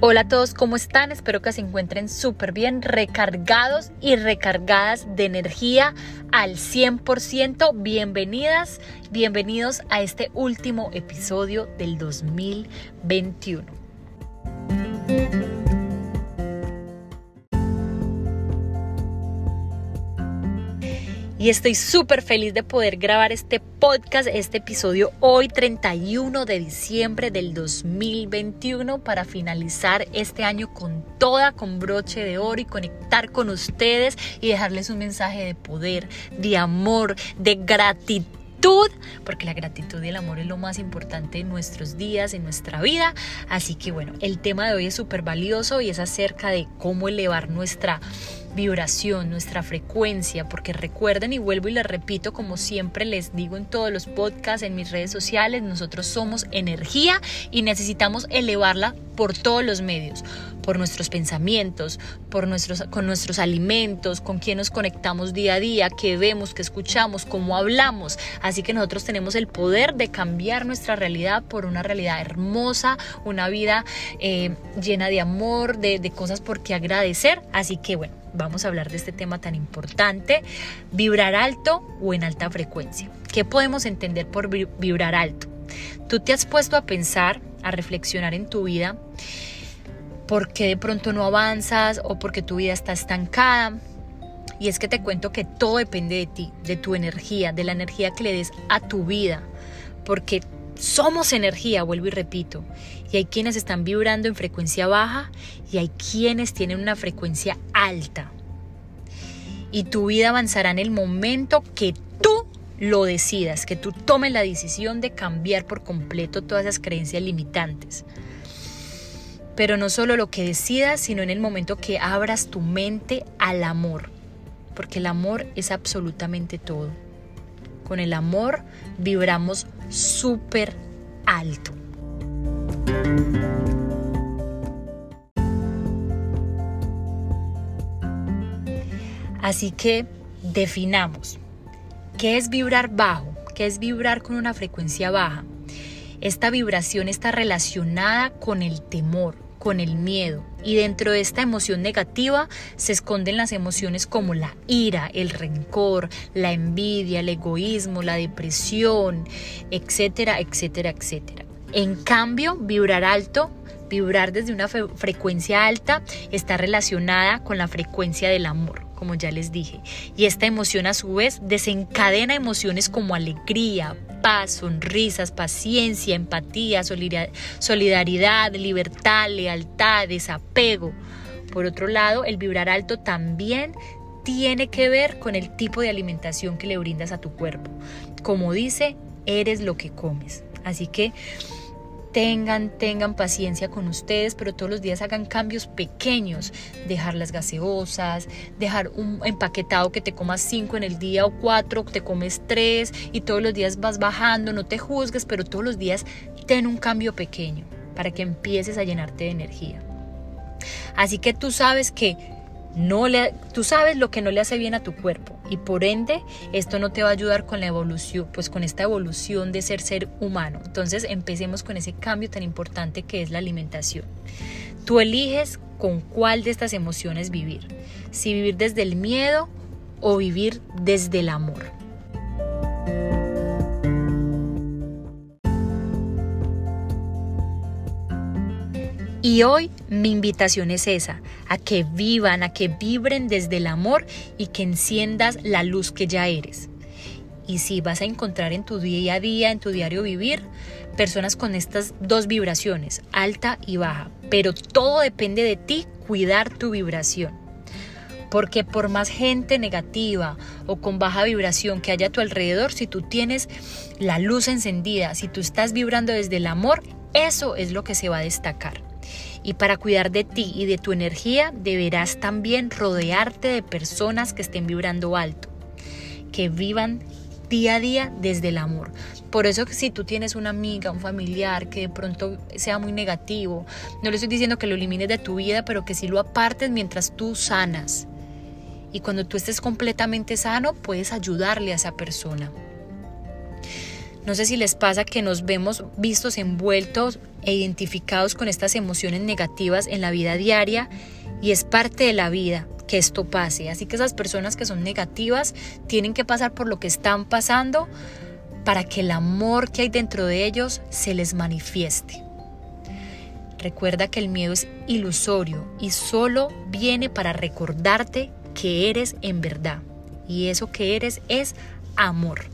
Hola a todos, ¿cómo están? Espero que se encuentren súper bien, recargados y recargadas de energía al 100%. Bienvenidas, bienvenidos a este último episodio del 2021. Y estoy súper feliz de poder grabar este podcast, este episodio hoy 31 de diciembre del 2021 para finalizar este año con toda, con broche de oro y conectar con ustedes y dejarles un mensaje de poder, de amor, de gratitud porque la gratitud y el amor es lo más importante en nuestros días, en nuestra vida. Así que bueno, el tema de hoy es súper valioso y es acerca de cómo elevar nuestra vibración, nuestra frecuencia, porque recuerden y vuelvo y les repito, como siempre les digo en todos los podcasts, en mis redes sociales, nosotros somos energía y necesitamos elevarla por todos los medios, por nuestros pensamientos, por nuestros, con nuestros alimentos, con quien nos conectamos día a día, qué vemos, qué escuchamos, cómo hablamos. Así que nosotros tenemos el poder de cambiar nuestra realidad por una realidad hermosa, una vida eh, llena de amor, de, de cosas por qué agradecer. Así que bueno vamos a hablar de este tema tan importante, vibrar alto o en alta frecuencia. ¿Qué podemos entender por vibrar alto? Tú te has puesto a pensar, a reflexionar en tu vida, por qué de pronto no avanzas o porque tu vida está estancada. Y es que te cuento que todo depende de ti, de tu energía, de la energía que le des a tu vida, porque somos energía, vuelvo y repito. Y hay quienes están vibrando en frecuencia baja y hay quienes tienen una frecuencia alta. Y tu vida avanzará en el momento que tú lo decidas, que tú tomes la decisión de cambiar por completo todas esas creencias limitantes. Pero no solo lo que decidas, sino en el momento que abras tu mente al amor, porque el amor es absolutamente todo. Con el amor vibramos súper alto. Así que definamos qué es vibrar bajo, qué es vibrar con una frecuencia baja. Esta vibración está relacionada con el temor, con el miedo. Y dentro de esta emoción negativa se esconden las emociones como la ira, el rencor, la envidia, el egoísmo, la depresión, etcétera, etcétera, etcétera. En cambio, vibrar alto, vibrar desde una frecuencia alta, está relacionada con la frecuencia del amor como ya les dije. Y esta emoción a su vez desencadena emociones como alegría, paz, sonrisas, paciencia, empatía, solidaridad, libertad, lealtad, desapego. Por otro lado, el vibrar alto también tiene que ver con el tipo de alimentación que le brindas a tu cuerpo. Como dice, eres lo que comes. Así que tengan, tengan paciencia con ustedes, pero todos los días hagan cambios pequeños, dejar las gaseosas, dejar un empaquetado que te comas cinco en el día o cuatro, te comes tres y todos los días vas bajando, no te juzgues, pero todos los días ten un cambio pequeño para que empieces a llenarte de energía. Así que tú sabes que no le, tú sabes lo que no le hace bien a tu cuerpo y por ende esto no te va a ayudar con la evolución, pues con esta evolución de ser ser humano. Entonces empecemos con ese cambio tan importante que es la alimentación. Tú eliges con cuál de estas emociones vivir, si vivir desde el miedo o vivir desde el amor. Y hoy mi invitación es esa, a que vivan, a que vibren desde el amor y que enciendas la luz que ya eres. Y si vas a encontrar en tu día a día, en tu diario vivir, personas con estas dos vibraciones, alta y baja. Pero todo depende de ti cuidar tu vibración. Porque por más gente negativa o con baja vibración que haya a tu alrededor, si tú tienes la luz encendida, si tú estás vibrando desde el amor, eso es lo que se va a destacar. Y para cuidar de ti y de tu energía deberás también rodearte de personas que estén vibrando alto, que vivan día a día desde el amor. Por eso si tú tienes una amiga, un familiar que de pronto sea muy negativo, no le estoy diciendo que lo elimines de tu vida, pero que si lo apartes mientras tú sanas. Y cuando tú estés completamente sano, puedes ayudarle a esa persona. No sé si les pasa que nos vemos vistos envueltos e identificados con estas emociones negativas en la vida diaria y es parte de la vida que esto pase. Así que esas personas que son negativas tienen que pasar por lo que están pasando para que el amor que hay dentro de ellos se les manifieste. Recuerda que el miedo es ilusorio y solo viene para recordarte que eres en verdad. Y eso que eres es amor.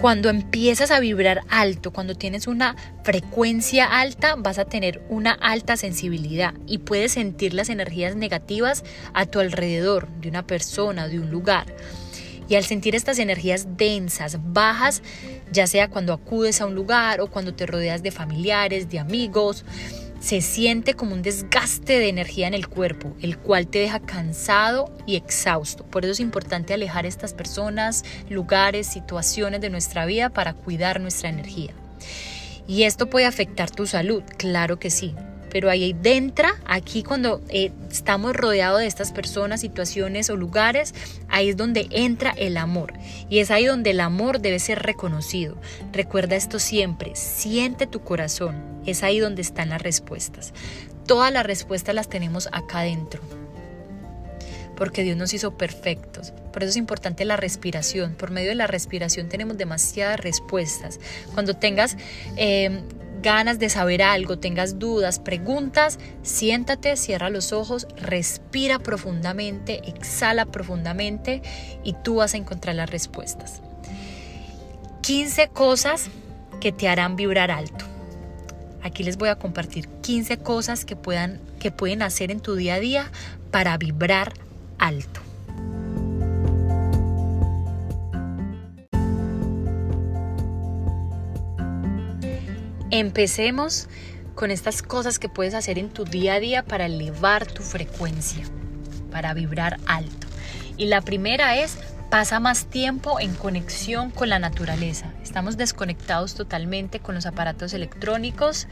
Cuando empiezas a vibrar alto, cuando tienes una frecuencia alta, vas a tener una alta sensibilidad y puedes sentir las energías negativas a tu alrededor, de una persona, de un lugar. Y al sentir estas energías densas, bajas, ya sea cuando acudes a un lugar o cuando te rodeas de familiares, de amigos, se siente como un desgaste de energía en el cuerpo, el cual te deja cansado y exhausto. Por eso es importante alejar estas personas, lugares, situaciones de nuestra vida para cuidar nuestra energía. ¿Y esto puede afectar tu salud? Claro que sí pero ahí dentro, aquí cuando eh, estamos rodeados de estas personas, situaciones o lugares, ahí es donde entra el amor. Y es ahí donde el amor debe ser reconocido. Recuerda esto siempre, siente tu corazón, es ahí donde están las respuestas. Todas las respuestas las tenemos acá adentro porque Dios nos hizo perfectos. Por eso es importante la respiración. Por medio de la respiración tenemos demasiadas respuestas. Cuando tengas eh, ganas de saber algo, tengas dudas, preguntas, siéntate, cierra los ojos, respira profundamente, exhala profundamente y tú vas a encontrar las respuestas. 15 cosas que te harán vibrar alto. Aquí les voy a compartir 15 cosas que, puedan, que pueden hacer en tu día a día para vibrar alto. Empecemos con estas cosas que puedes hacer en tu día a día para elevar tu frecuencia, para vibrar alto. Y la primera es pasa más tiempo en conexión con la naturaleza. Estamos desconectados totalmente con los aparatos electrónicos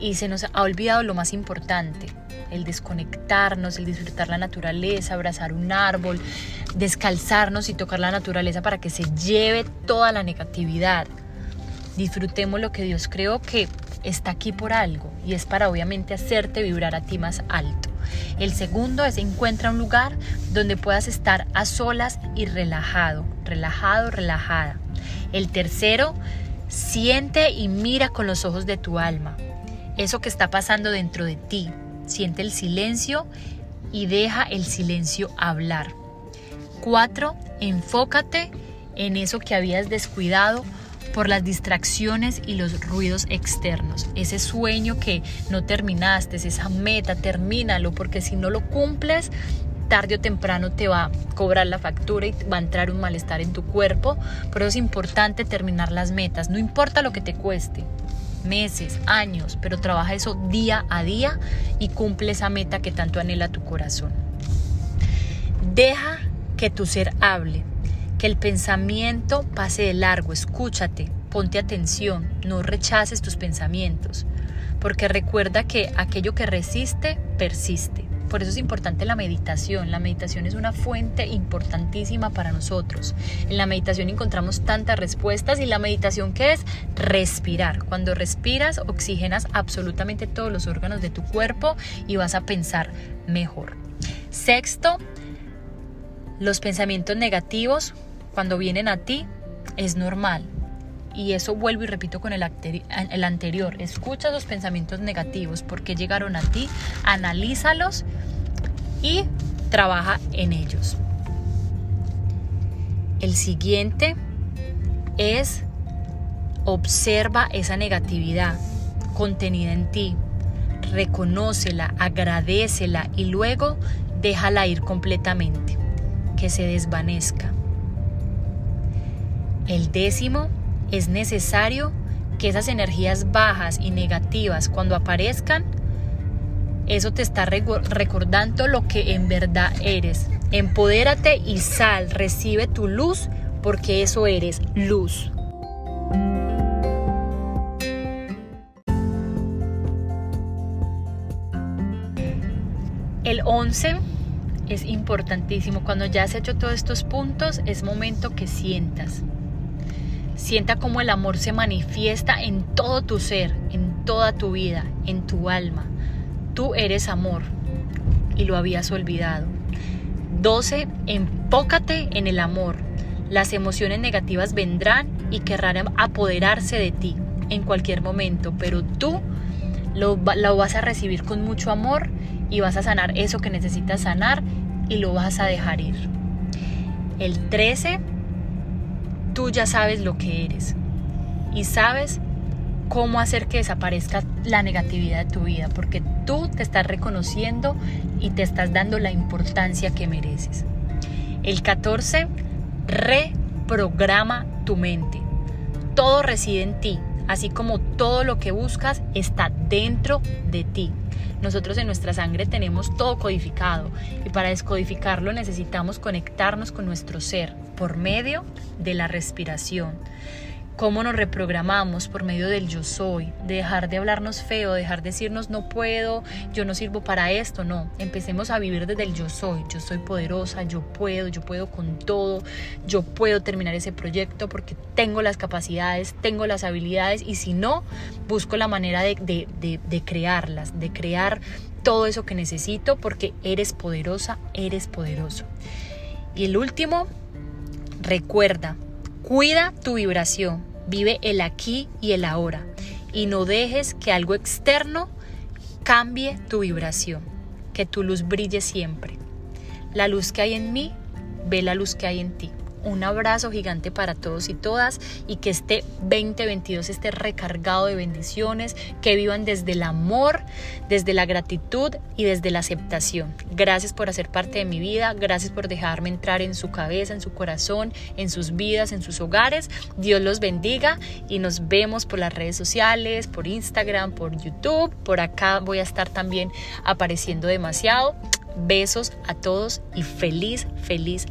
y se nos ha olvidado lo más importante, el desconectarnos, el disfrutar la naturaleza, abrazar un árbol, descalzarnos y tocar la naturaleza para que se lleve toda la negatividad, Disfrutemos lo que Dios creó que está aquí por algo y es para obviamente hacerte vibrar a ti más alto. El segundo es encuentra un lugar donde puedas estar a solas y relajado, relajado, relajada. El tercero, siente y mira con los ojos de tu alma. Eso que está pasando dentro de ti. Siente el silencio y deja el silencio hablar. Cuatro, enfócate en eso que habías descuidado por las distracciones y los ruidos externos. Ese sueño que no terminaste, esa meta, termínalo, porque si no lo cumples, tarde o temprano te va a cobrar la factura y va a entrar un malestar en tu cuerpo. Pero es importante terminar las metas, no importa lo que te cueste meses, años, pero trabaja eso día a día y cumple esa meta que tanto anhela tu corazón. Deja que tu ser hable, que el pensamiento pase de largo, escúchate, ponte atención, no rechaces tus pensamientos, porque recuerda que aquello que resiste, persiste. Por eso es importante la meditación. La meditación es una fuente importantísima para nosotros. En la meditación encontramos tantas respuestas y la meditación que es respirar. Cuando respiras, oxigenas absolutamente todos los órganos de tu cuerpo y vas a pensar mejor. Sexto, los pensamientos negativos cuando vienen a ti es normal. Y eso vuelvo y repito con el, anterior. Escucha los pensamientos negativos, porque llegaron a ti, analízalos y trabaja en ellos. El siguiente es observa esa negatividad contenida en ti, reconócela, agradecela y luego déjala ir completamente, que se desvanezca. El décimo, es necesario que esas energías bajas y negativas cuando aparezcan, eso te está recordando lo que en verdad eres. Empodérate y sal, recibe tu luz porque eso eres luz. El 11 es importantísimo. Cuando ya has hecho todos estos puntos, es momento que sientas. Sienta cómo el amor se manifiesta en todo tu ser, en toda tu vida, en tu alma. Tú eres amor y lo habías olvidado. 12. Enfócate en el amor. Las emociones negativas vendrán y querrán apoderarse de ti en cualquier momento, pero tú lo, lo vas a recibir con mucho amor y vas a sanar eso que necesitas sanar y lo vas a dejar ir. El 13, tú ya sabes lo que eres y sabes cómo hacer que desaparezca la negatividad de tu vida, porque tú te estás reconociendo y te estás dando la importancia que mereces. El 14, reprograma tu mente. Todo reside en ti, así como todo lo que buscas está dentro de ti. Nosotros en nuestra sangre tenemos todo codificado y para descodificarlo necesitamos conectarnos con nuestro ser por medio de la respiración cómo nos reprogramamos por medio del yo soy, de dejar de hablarnos feo, dejar de decirnos no puedo, yo no sirvo para esto, no, empecemos a vivir desde el yo soy, yo soy poderosa, yo puedo, yo puedo con todo, yo puedo terminar ese proyecto porque tengo las capacidades, tengo las habilidades y si no, busco la manera de crearlas, de crear todo eso que necesito porque eres poderosa, eres poderoso. Y el último, recuerda, cuida tu vibración. Vive el aquí y el ahora y no dejes que algo externo cambie tu vibración, que tu luz brille siempre. La luz que hay en mí, ve la luz que hay en ti. Un abrazo gigante para todos y todas y que este 2022 esté recargado de bendiciones, que vivan desde el amor, desde la gratitud y desde la aceptación. Gracias por hacer parte de mi vida, gracias por dejarme entrar en su cabeza, en su corazón, en sus vidas, en sus hogares. Dios los bendiga y nos vemos por las redes sociales, por Instagram, por YouTube. Por acá voy a estar también apareciendo demasiado. Besos a todos y feliz, feliz